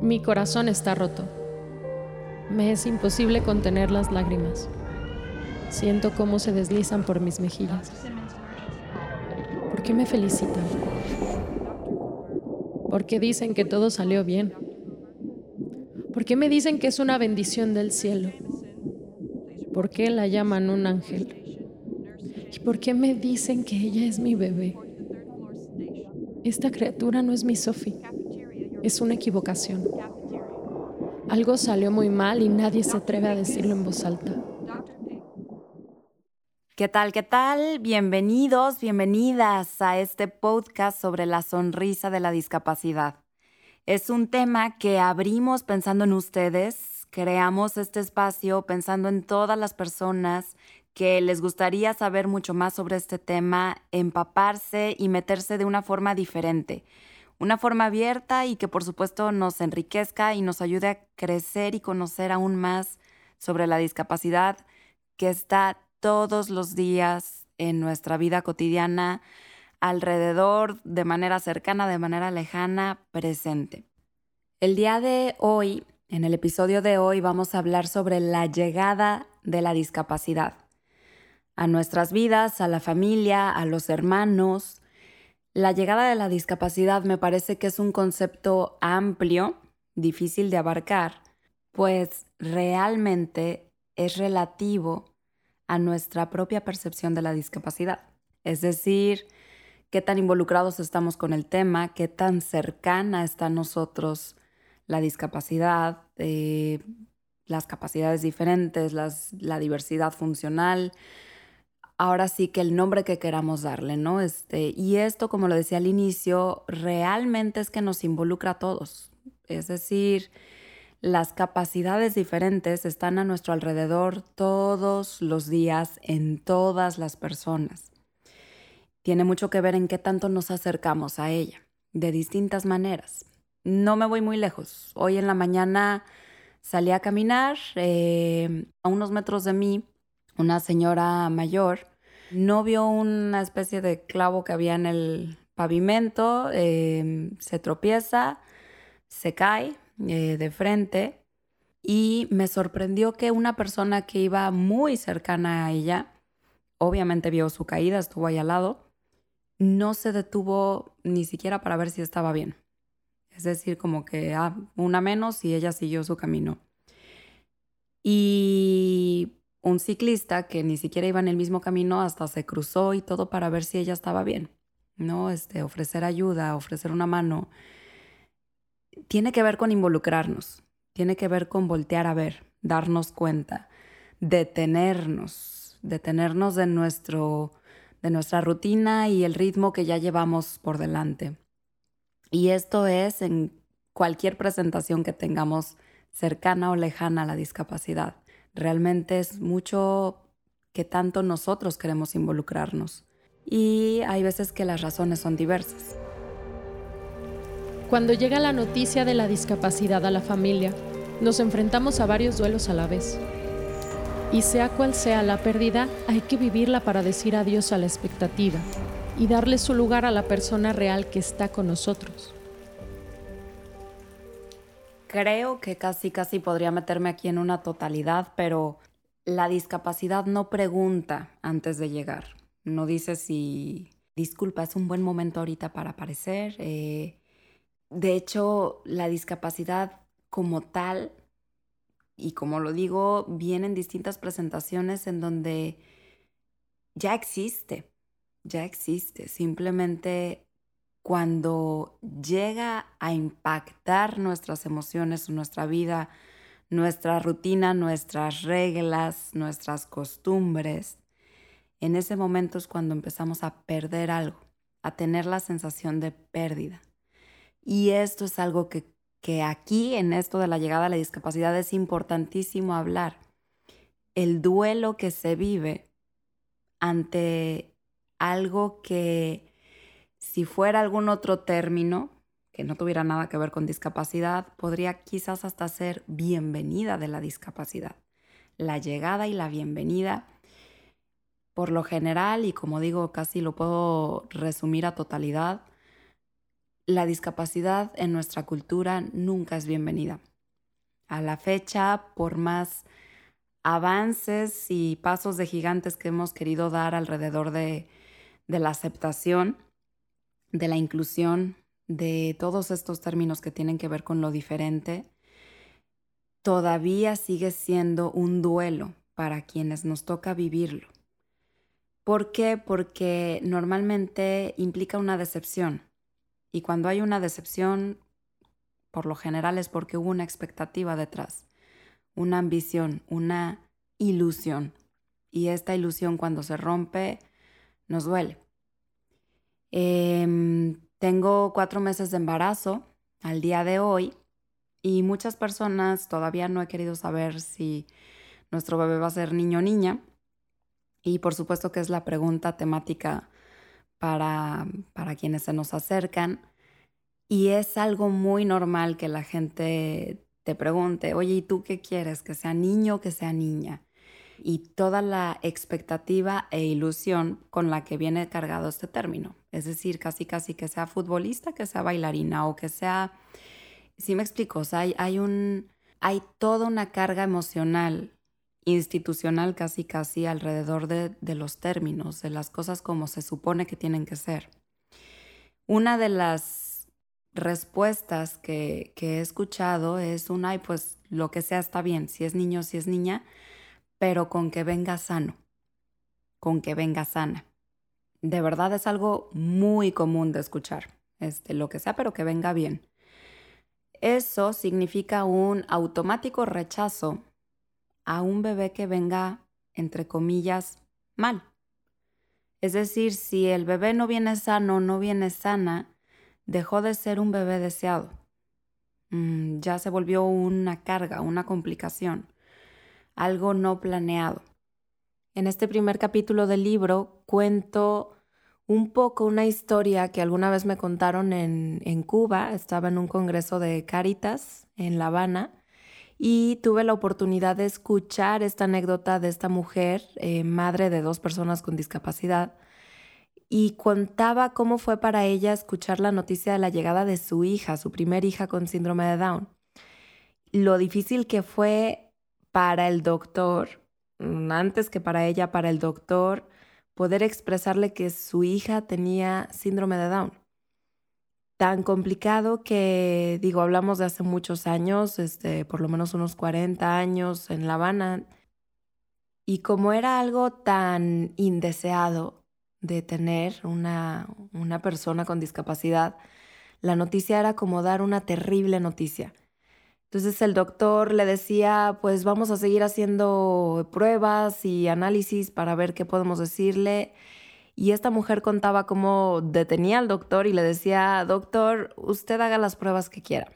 Mi corazón está roto. Me es imposible contener las lágrimas. Siento cómo se deslizan por mis mejillas. ¿Por qué me felicitan? ¿Por qué dicen que todo salió bien? ¿Por qué me dicen que es una bendición del cielo? ¿Por qué la llaman un ángel? ¿Y por qué me dicen que ella es mi bebé? Esta criatura no es mi Sophie. Es una equivocación. Algo salió muy mal y nadie se atreve a decirlo en voz alta. ¿Qué tal? ¿Qué tal? Bienvenidos, bienvenidas a este podcast sobre la sonrisa de la discapacidad. Es un tema que abrimos pensando en ustedes, creamos este espacio pensando en todas las personas que les gustaría saber mucho más sobre este tema, empaparse y meterse de una forma diferente una forma abierta y que por supuesto nos enriquezca y nos ayude a crecer y conocer aún más sobre la discapacidad que está todos los días en nuestra vida cotidiana, alrededor, de manera cercana, de manera lejana, presente. El día de hoy, en el episodio de hoy, vamos a hablar sobre la llegada de la discapacidad a nuestras vidas, a la familia, a los hermanos, la llegada de la discapacidad me parece que es un concepto amplio, difícil de abarcar, pues realmente es relativo a nuestra propia percepción de la discapacidad. Es decir, qué tan involucrados estamos con el tema, qué tan cercana está a nosotros la discapacidad, eh, las capacidades diferentes, la diversidad funcional, ahora sí que el nombre que queramos darle, ¿no? Este, y esto, como lo decía al inicio, realmente es que nos involucra a todos. Es decir, las capacidades diferentes están a nuestro alrededor todos los días en todas las personas. Tiene mucho que ver en qué tanto nos acercamos a ella, de distintas maneras. No me voy muy lejos. Hoy en la mañana salí a caminar eh, a unos metros de mí una señora mayor, no vio una especie de clavo que había en el pavimento, em, se tropieza, se cae eh, de frente y me sorprendió que una persona que iba muy cercana a ella, obviamente vio su caída, estuvo ahí al lado, no se detuvo ni siquiera para ver si estaba bien. Es decir, como que ah, una menos y ella siguió su camino. Y un ciclista que ni siquiera iba en el mismo camino hasta se cruzó y todo para ver si ella estaba bien, ¿no? Este, ofrecer ayuda, ofrecer una mano. Tiene que ver con involucrarnos, tiene que ver con voltear a ver, darnos cuenta, detenernos, detenernos de, nuestro, de nuestra rutina y el ritmo que ya llevamos por delante. Y esto es en cualquier presentación que tengamos cercana o lejana a la discapacidad. Realmente es mucho que tanto nosotros queremos involucrarnos. Y hay veces que las razones son diversas. Cuando llega la noticia de la discapacidad a la familia, nos enfrentamos a varios duelos a la vez. Y sea cual sea la pérdida, hay que vivirla para decir adiós a la expectativa y darle su lugar a la persona real que está con nosotros. Creo que casi, casi podría meterme aquí en una totalidad, pero la discapacidad no pregunta antes de llegar. No dice si, disculpa, es un buen momento ahorita para aparecer. Eh, de hecho, la discapacidad como tal, y como lo digo, viene en distintas presentaciones en donde ya existe, ya existe. Simplemente cuando llega a impactar nuestras emociones, nuestra vida, nuestra rutina, nuestras reglas, nuestras costumbres, en ese momento es cuando empezamos a perder algo, a tener la sensación de pérdida. Y esto es algo que, que aquí, en esto de la llegada a la discapacidad, es importantísimo hablar. El duelo que se vive ante algo que si fuera algún otro término que no tuviera nada que ver con discapacidad, podría quizás hasta ser bienvenida de la discapacidad. La llegada y la bienvenida, por lo general, y como digo, casi lo puedo resumir a totalidad, la discapacidad en nuestra cultura nunca es bienvenida. A la fecha, por más avances y pasos de gigantes que hemos querido dar alrededor de, la aceptación, de la inclusión, de todos estos términos que tienen que ver con lo diferente, todavía sigue siendo un duelo para quienes nos toca vivirlo. ¿Por qué? Porque normalmente implica una decepción. Y cuando hay una decepción, por lo general es porque hubo una expectativa detrás, una ambición, una ilusión. Y esta ilusión cuando se rompe, nos duele. Em, tengo cuatro meses de embarazo al día de hoy y muchas personas todavía no he querido saber si nuestro bebé va a ser niño o niña. Y por supuesto que es la pregunta temática para, para quienes se nos acercan. Y es algo muy normal que la gente te pregunte, oye, ¿y tú qué quieres? ¿Que sea niño o que sea niña? Y toda la expectativa e ilusión con la que viene cargado este término. Es decir, casi casi que sea futbolista, que sea bailarina o que sea... Si me explico, o hay, hay, un, hay toda una carga emocional institucional casi casi alrededor de, los términos, de las cosas como se supone que tienen que ser. Una de las respuestas que, que he escuchado es un, ay, pues lo que sea está bien, si es niño, si es niña, pero con que venga sano, con que venga sana. De verdad es algo muy común de escuchar, este, lo que sea, pero que venga bien. Eso significa un automático rechazo a un bebé que venga, entre comillas, mal. Es decir, si el bebé no viene sano, no viene sana, dejó de ser un bebé deseado. Mm, ya se volvió una carga, una complicación, algo no planeado. En este primer capítulo del libro cuento un poco una historia que alguna vez me contaron en, en Cuba. Estaba en un congreso de Caritas en La Habana y tuve la oportunidad de escuchar esta anécdota de esta mujer, eh, madre de dos personas con discapacidad, y contaba cómo fue para ella escuchar la noticia de la llegada de su hija, su primer hija con síndrome de Down. Lo difícil que fue para el doctor, mm, antes que para ella, para el doctor, poder expresarle que su hija tenía síndrome de Down tan complicado que, digo, hablamos de hace muchos años, este, por lo menos unos 40 años en La Habana, y como era algo tan indeseado de tener una, una persona con discapacidad, la noticia era como dar una terrible noticia. Entonces el doctor le decía, pues vamos a seguir haciendo pruebas y análisis para ver qué podemos decirle. Y esta mujer contaba cómo detenía al doctor y le decía, doctor, usted haga las pruebas que quiera.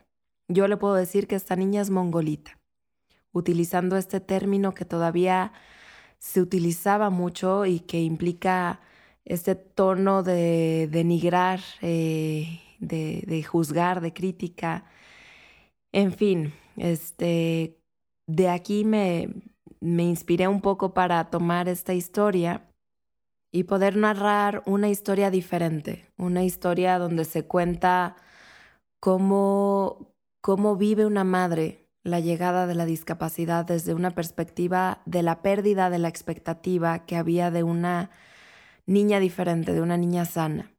Yo le puedo decir que esta niña es mongolita, utilizando este término que todavía se utilizaba mucho y que implica este tono de denigrar, eh, de, juzgar, de crítica. En fin, este, de aquí me, me inspiré un poco para tomar esta historia y poder narrar una historia diferente, una historia donde se cuenta cómo, cómo vive una madre la llegada de la discapacidad desde una perspectiva de la pérdida de la expectativa que había de una niña diferente, de una niña sana.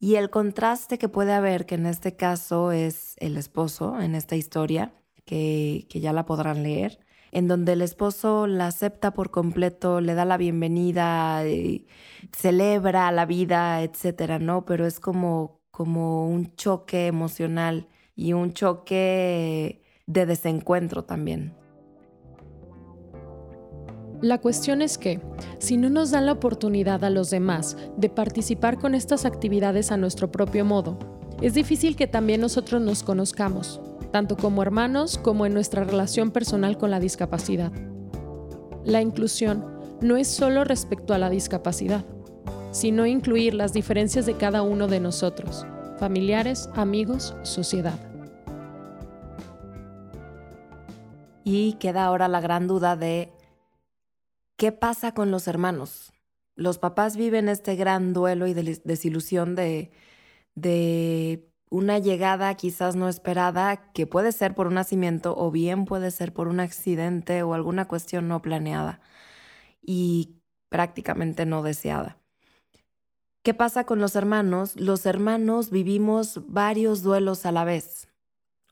Y el contraste que puede haber, que en este caso es el esposo en esta historia, que, que ya la podrán leer, en donde el esposo la acepta por completo, le da la bienvenida, y celebra la vida, etcétera, ¿no? Pero es como, como un choque emocional y un choque de desencuentro también. La cuestión es que, si no nos dan la oportunidad a los demás de participar con estas actividades a nuestro propio modo, es difícil que también nosotros nos conozcamos, tanto como hermanos como en nuestra relación personal con la discapacidad. La inclusión no es solo respecto a la discapacidad, sino incluir las diferencias de cada uno de nosotros, familiares, amigos, sociedad. Y queda ahora la gran duda de qué pasa con los hermanos. Los papás viven este gran duelo y desilusión de, una llegada quizás no esperada que puede ser por un nacimiento o bien puede ser por un accidente o alguna cuestión no planeada y prácticamente no deseada. ¿Qué pasa con los hermanos? Los hermanos vivimos varios duelos a la vez.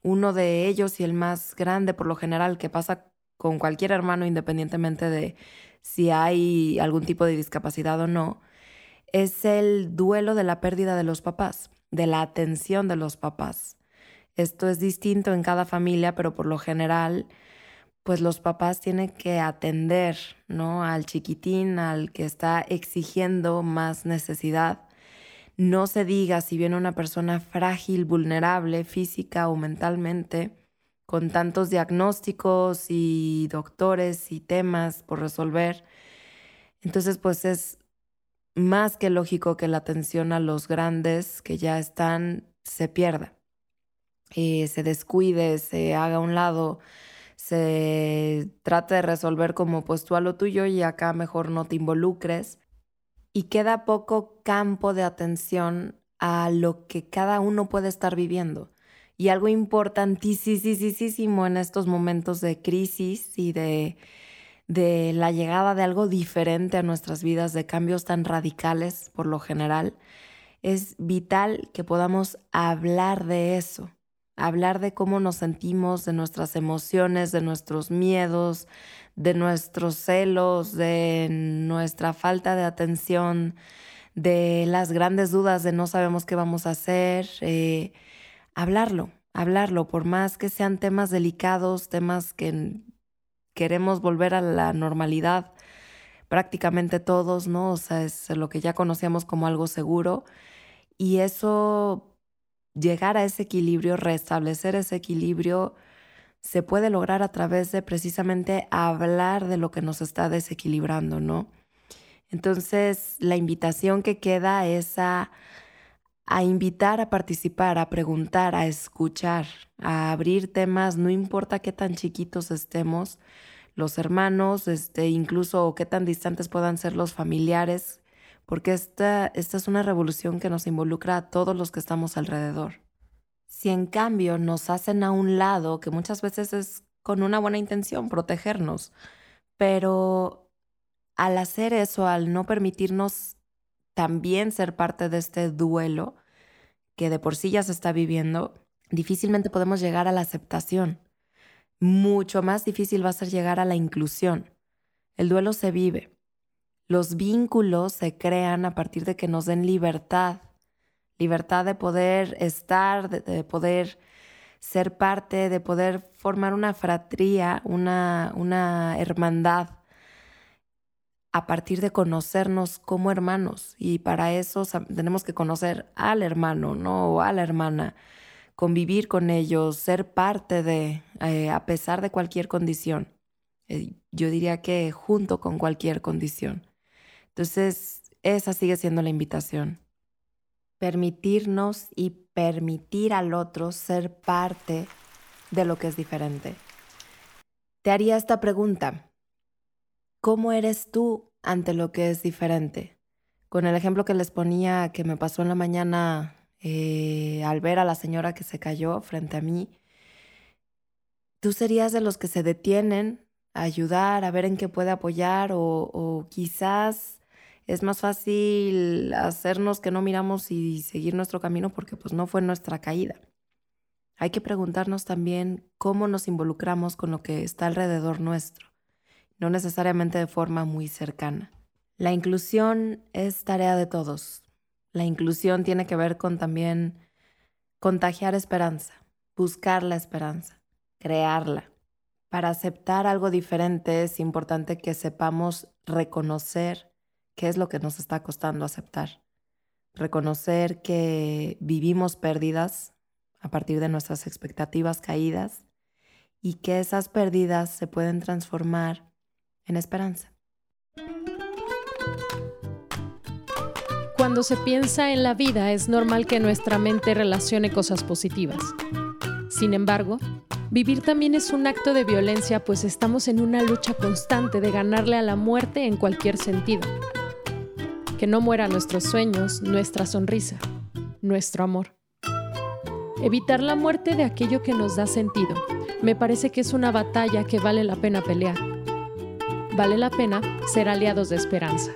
Uno de ellos y el más grande por lo general que pasa con cualquier hermano independientemente de si hay algún tipo de discapacidad o no, es el duelo de la pérdida de los papás de la atención de los papás. Esto es distinto en cada familia, pero por lo general, pues los papás tienen que atender, ¿no? Al chiquitín, al que está exigiendo más necesidad. No se diga si viene una persona frágil, vulnerable, física o mentalmente, con tantos diagnósticos y doctores y temas por resolver. Entonces, pues es más que lógico que la atención a los grandes que ya están se pierda, eh, se descuide, se haga a un lado, se trate de resolver como pues tú a lo tuyo y acá mejor no te involucres y queda poco campo de atención a lo que cada uno puede estar viviendo. Y algo importantísimo en estos momentos de crisis y de de la llegada de algo diferente a nuestras vidas, de cambios tan radicales por lo general, es vital que podamos hablar de eso, hablar de cómo nos sentimos, de nuestras emociones, de nuestros miedos, de nuestros celos, de nuestra falta de atención, de las grandes dudas de no sabemos qué vamos a hacer, eh, hablarlo, hablarlo, por más que sean temas delicados, temas que queremos volver a la normalidad prácticamente todos, ¿no? O sea, es lo que ya conocíamos como algo seguro. Y eso, llegar a ese equilibrio, restablecer ese equilibrio, se puede lograr a través de precisamente hablar de lo que nos está desequilibrando, ¿no? Entonces, la invitación que queda es a, a invitar a participar, a preguntar, a escuchar, a abrir temas, no importa qué tan chiquitos estemos, los hermanos, este, incluso qué tan distantes puedan ser los familiares, porque esta, esta es una revolución que nos involucra a todos los que estamos alrededor. Si en cambio nos hacen a un lado, que muchas veces es con una buena intención, protegernos, pero al hacer eso, al no permitirnos también ser parte de este duelo que de por sí ya se está viviendo, difícilmente podemos llegar a la aceptación mucho más difícil va a ser llegar a la inclusión. El duelo se vive. Los vínculos se crean a partir de que nos den libertad. Libertad de poder estar, de, poder ser parte, de poder formar una fratría, una, una hermandad, a partir de conocernos como hermanos. Y para eso tenemos que conocer al hermano, ¿no? O a la hermana convivir con ellos, ser parte de, eh, a pesar de cualquier condición. Eh, yo diría que junto con cualquier condición. Entonces, esa sigue siendo la invitación. Permitirnos y permitir al otro ser parte de lo que es diferente. Te haría esta pregunta. ¿Cómo eres tú ante lo que es diferente? Con el ejemplo que les ponía que me pasó en la mañana eh, al ver a la señora que se cayó frente a mí, tú serías de los que se detienen a ayudar, a ver en qué puede apoyar o, o quizás es más fácil hacernos que no miramos y seguir nuestro camino porque pues no fue nuestra caída. Hay que preguntarnos también cómo nos involucramos con lo que está alrededor nuestro, no necesariamente de forma muy cercana. La inclusión es tarea de todos, la inclusión tiene que ver con también contagiar esperanza, buscar la esperanza, crearla. Para aceptar algo diferente es importante que sepamos reconocer qué es lo que nos está costando aceptar. Reconocer que vivimos pérdidas a partir de nuestras expectativas caídas y que esas pérdidas se pueden transformar en esperanza. Cuando se piensa en la vida es normal que nuestra mente relacione cosas positivas. Sin embargo, vivir también es un acto de violencia pues estamos en una lucha constante de ganarle a la muerte en cualquier sentido. Que no mueran nuestros sueños, nuestra sonrisa, nuestro amor. Evitar la muerte de aquello que nos da sentido. Me parece que es una batalla que vale la pena pelear. Vale la pena ser aliados de esperanza.